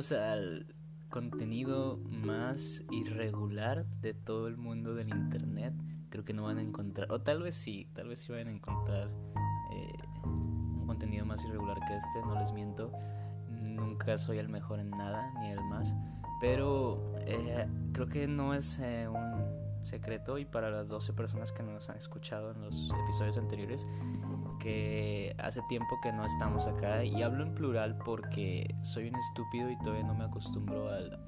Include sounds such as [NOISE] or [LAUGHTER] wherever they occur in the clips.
Bienvenidos al contenido más irregular de todo el mundo del internet. Creo que no van a encontrar, o tal vez sí, tal vez sí van a encontrar eh, un contenido más irregular que este, no les miento. Nunca soy el mejor en nada, ni el más. Pero eh, creo que no es eh, un secreto y para las 12 personas que nos han escuchado en los episodios anteriores, que hace tiempo que no estamos acá y hablo en plural porque soy un estúpido y todavía no me acostumbro al,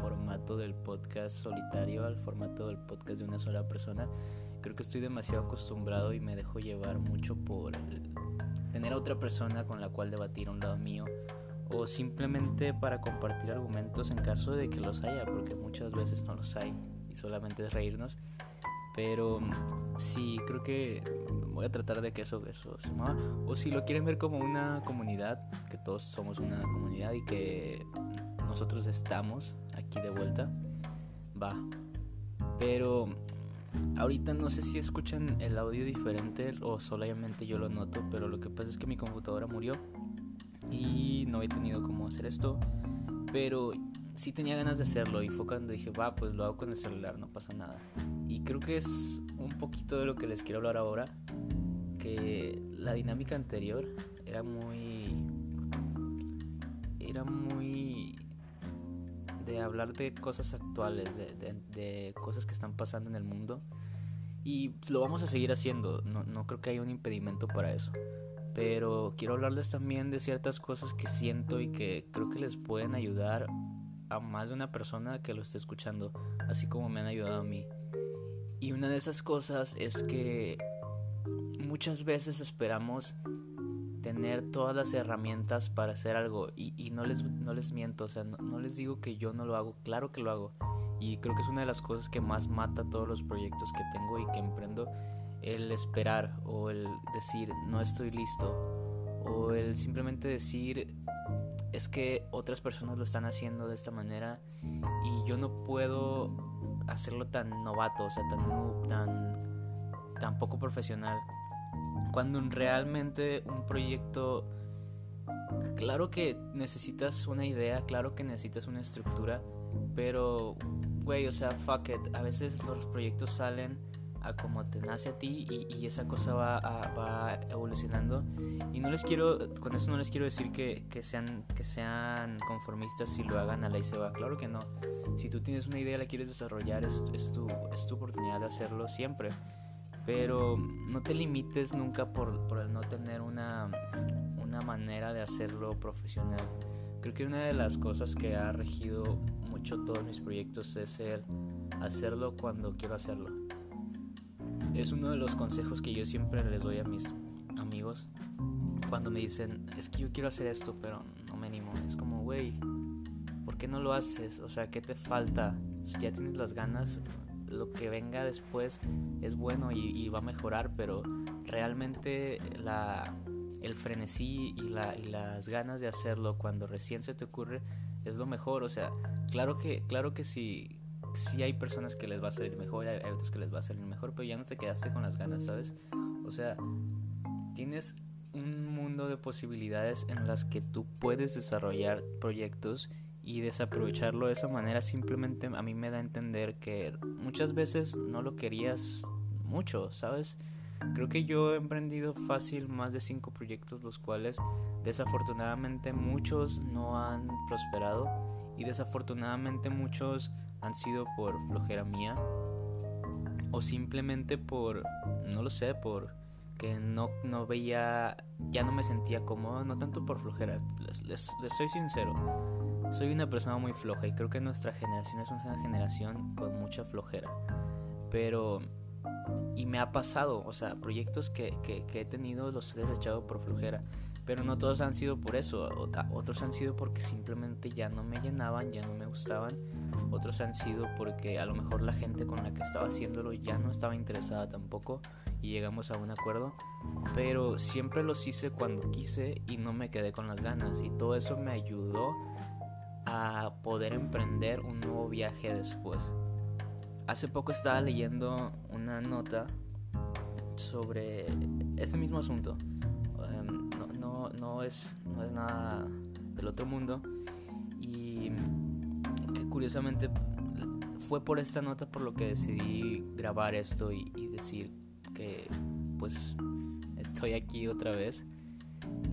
formato del podcast solitario, al formato del podcast de una sola persona. Creo que estoy demasiado acostumbrado y me dejo llevar mucho por tener a otra persona con la cual debatir a un lado mío o simplemente para compartir argumentos en caso de que los haya, porque muchas veces no los hay y solamente es reírnos. Pero sí, creo que voy a tratar de que eso, eso se mueva. O si lo quieren ver como una comunidad, que todos somos una comunidad y que nosotros estamos aquí de vuelta, va. Pero ahorita no sé si escuchan el audio diferente o solamente yo lo noto, pero lo que pasa es que mi computadora murió y no he tenido cómo hacer esto. Pero sí tenía ganas de hacerlo y fue cuando dije, va, pues lo hago con el celular, no pasa nada. Y creo que es un poquito de lo que les quiero hablar ahora, que la dinámica anterior era muy... era muy... de hablar de cosas actuales, de, de, cosas que están pasando en el mundo. Y lo vamos a seguir haciendo, no, no creo que haya un impedimento para eso pero quiero hablarles también de ciertas cosas que siento y que creo que les pueden ayudar a más de una persona que lo esté escuchando, así como me han ayudado a mí. Y una de esas cosas es que muchas veces esperamos tener todas las herramientas para hacer algo y, no, les, no les miento, o sea, no, les digo que yo no lo hago, claro que lo hago. Y creo que es una de las cosas que más mata todos los proyectos que tengo y que emprendo, el esperar o el decir no estoy listo o el simplemente decir es que otras personas lo están haciendo de esta manera y yo no puedo hacerlo tan novato, o sea, tan tan, tan poco profesional. Cuando realmente un proyecto, claro que necesitas una idea, claro que necesitas una estructura, pero, güey, o sea, fuck it, a veces los proyectos salen a como te nace a ti y, esa cosa va, va, evolucionando. Y no les quiero, con eso no les quiero decir que, que, sean, que sean conformistas si lo hagan a la y se va. Claro que no. Si tú tienes una idea y la quieres desarrollar, es, es, tu, es tu oportunidad de hacerlo siempre. Pero no te limites nunca por, por no tener una, una manera de hacerlo profesional. Creo que una de las cosas que ha regido mucho todos mis proyectos es el hacerlo cuando quiero hacerlo es uno de los consejos que yo siempre les doy a mis amigos cuando me dicen, es que yo quiero hacer esto, pero no me animo. Es como, güey, ¿por qué no lo haces? O sea, ¿qué te falta? Si ya tienes las ganas, lo que venga después es bueno y, va a mejorar, pero realmente la, el frenesí y, la, y las ganas de hacerlo cuando recién se te ocurre es lo mejor. O sea, claro que, claro que si sí hay personas que les va a salir mejor, hay, otras que les va a salir mejor, pero ya no te quedaste con las ganas, ¿sabes? O sea, tienes un mundo de posibilidades en las que tú puedes desarrollar proyectos y desaprovecharlo de esa manera simplemente a mí me da a entender que muchas veces no lo querías mucho, ¿sabes? Creo que yo he emprendido fácil más de cinco proyectos, los cuales desafortunadamente muchos no han prosperado y desafortunadamente muchos han sido por flojera mía o simplemente por, no lo sé, por que no, no veía, ya no me sentía cómodo, no tanto por flojera, les, les, soy sincero, soy una persona muy floja y creo que nuestra generación es una generación con mucha flojera, pero, y me ha pasado, o sea, proyectos que, que, que he tenido los he desechado por flojera, pero no todos han sido por eso, otros han sido porque simplemente ya no me llenaban, ya no me gustaban, otros han sido porque a lo mejor la gente con la que estaba haciéndolo ya no estaba interesada tampoco y llegamos a un acuerdo, pero siempre los hice cuando quise y no me quedé con las ganas y todo eso me ayudó a poder emprender un nuevo viaje después. Hace poco estaba leyendo una nota sobre ese mismo asunto no, es, no es nada del otro mundo. Y Y curiosamente fue por esta nota por lo que decidí grabar esto y, decir que pues estoy aquí otra vez.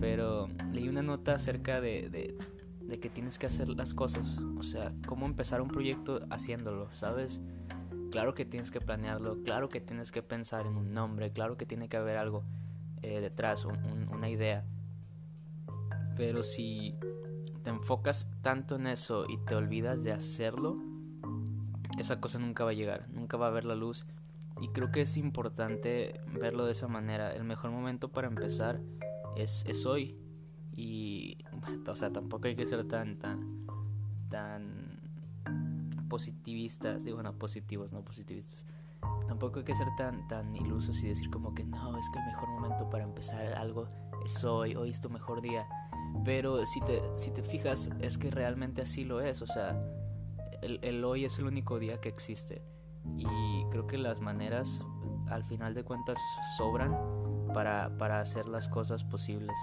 Pero leí una nota acerca de, de, de, que tienes que hacer las cosas. O sea, cómo empezar un proyecto haciéndolo, ¿sabes? Claro que tienes que planearlo, claro que tienes que pensar en un nombre, claro que tiene que haber algo eh, detrás, una idea. Pero si te enfocas tanto en eso y te olvidas de hacerlo, esa cosa nunca va a llegar, nunca va a ver la luz. Y creo que es importante verlo de esa manera. El mejor momento para empezar es, es hoy. Y, [LAUGHS] o sea, tampoco hay que ser tan, tan, tan positivistas. Digo, no, positivos, no positivistas. Tampoco hay que ser tan, tan ilusos y decir como que no, es que el mejor momento para empezar algo es hoy, hoy es tu mejor día. Pero si te, si te fijas, es que realmente así lo es. O sea, el, hoy es el único día que existe. Y creo que las maneras, al final de cuentas, sobran para, para hacer las cosas posibles.